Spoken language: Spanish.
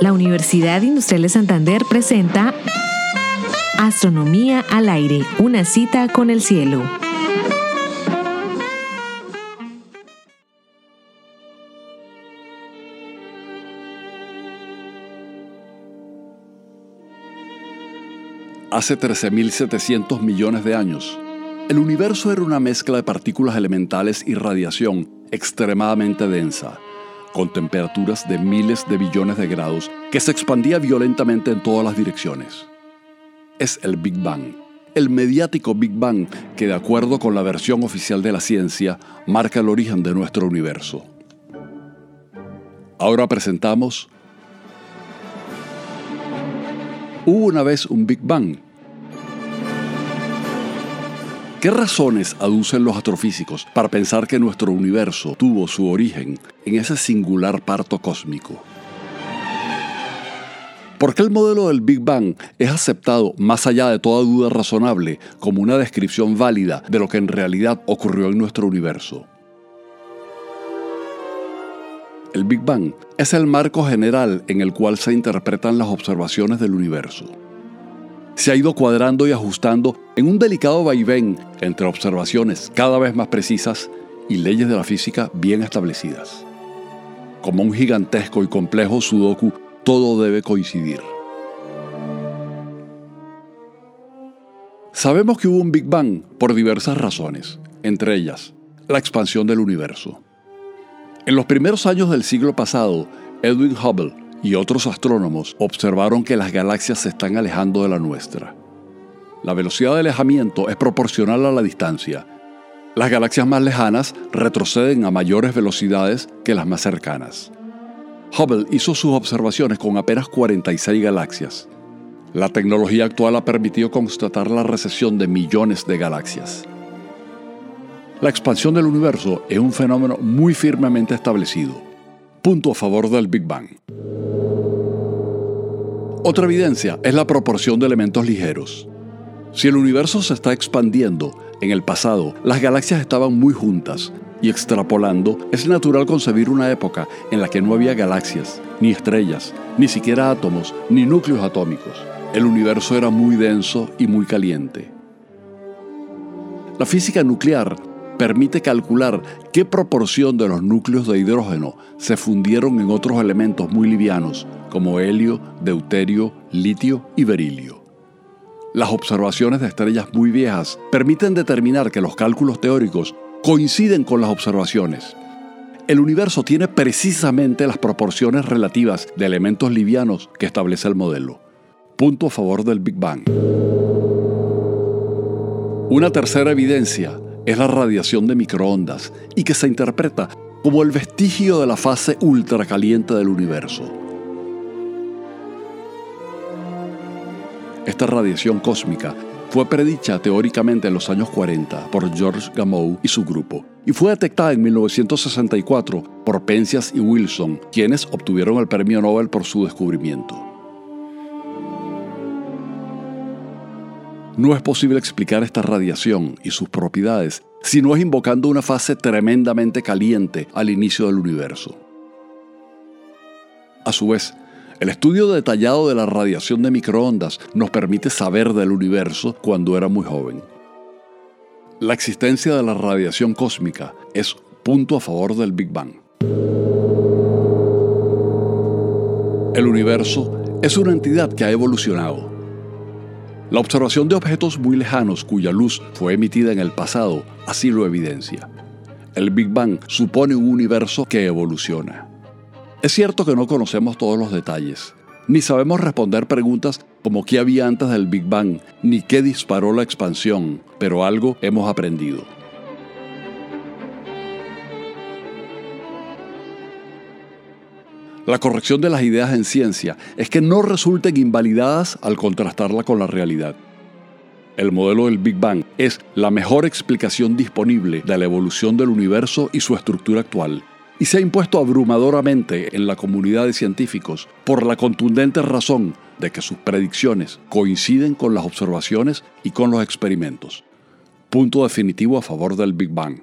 La Universidad Industrial de Santander presenta Astronomía al aire, una cita con el cielo. Hace 13.700 millones de años, el universo era una mezcla de partículas elementales y radiación extremadamente densa, con temperaturas de miles de billones de grados que se expandía violentamente en todas las direcciones. Es el Big Bang, el mediático Big Bang que de acuerdo con la versión oficial de la ciencia marca el origen de nuestro universo. Ahora presentamos Hubo una vez un Big Bang. ¿Qué razones aducen los astrofísicos para pensar que nuestro universo tuvo su origen en ese singular parto cósmico? ¿Por qué el modelo del Big Bang es aceptado, más allá de toda duda razonable, como una descripción válida de lo que en realidad ocurrió en nuestro universo? El Big Bang es el marco general en el cual se interpretan las observaciones del universo. Se ha ido cuadrando y ajustando en un delicado vaivén entre observaciones cada vez más precisas y leyes de la física bien establecidas. Como un gigantesco y complejo sudoku, todo debe coincidir. Sabemos que hubo un Big Bang por diversas razones, entre ellas la expansión del universo. En los primeros años del siglo pasado, Edwin Hubble y otros astrónomos observaron que las galaxias se están alejando de la nuestra. La velocidad de alejamiento es proporcional a la distancia. Las galaxias más lejanas retroceden a mayores velocidades que las más cercanas. Hubble hizo sus observaciones con apenas 46 galaxias. La tecnología actual ha permitido constatar la recesión de millones de galaxias. La expansión del universo es un fenómeno muy firmemente establecido. Punto a favor del Big Bang. Otra evidencia es la proporción de elementos ligeros. Si el universo se está expandiendo, en el pasado las galaxias estaban muy juntas y extrapolando, es natural concebir una época en la que no había galaxias, ni estrellas, ni siquiera átomos, ni núcleos atómicos. El universo era muy denso y muy caliente. La física nuclear permite calcular qué proporción de los núcleos de hidrógeno se fundieron en otros elementos muy livianos, como helio, deuterio, litio y berilio. Las observaciones de estrellas muy viejas permiten determinar que los cálculos teóricos coinciden con las observaciones. El universo tiene precisamente las proporciones relativas de elementos livianos que establece el modelo. Punto a favor del Big Bang. Una tercera evidencia es la radiación de microondas y que se interpreta como el vestigio de la fase ultracaliente del universo. Esta radiación cósmica fue predicha teóricamente en los años 40 por George Gamow y su grupo, y fue detectada en 1964 por Penzias y Wilson, quienes obtuvieron el premio Nobel por su descubrimiento. No es posible explicar esta radiación y sus propiedades si no es invocando una fase tremendamente caliente al inicio del universo. A su vez, el estudio detallado de la radiación de microondas nos permite saber del universo cuando era muy joven. La existencia de la radiación cósmica es punto a favor del Big Bang. El universo es una entidad que ha evolucionado la observación de objetos muy lejanos cuya luz fue emitida en el pasado así lo evidencia. El Big Bang supone un universo que evoluciona. Es cierto que no conocemos todos los detalles, ni sabemos responder preguntas como qué había antes del Big Bang, ni qué disparó la expansión, pero algo hemos aprendido. La corrección de las ideas en ciencia es que no resulten invalidadas al contrastarla con la realidad. El modelo del Big Bang es la mejor explicación disponible de la evolución del universo y su estructura actual, y se ha impuesto abrumadoramente en la comunidad de científicos por la contundente razón de que sus predicciones coinciden con las observaciones y con los experimentos. Punto definitivo a favor del Big Bang.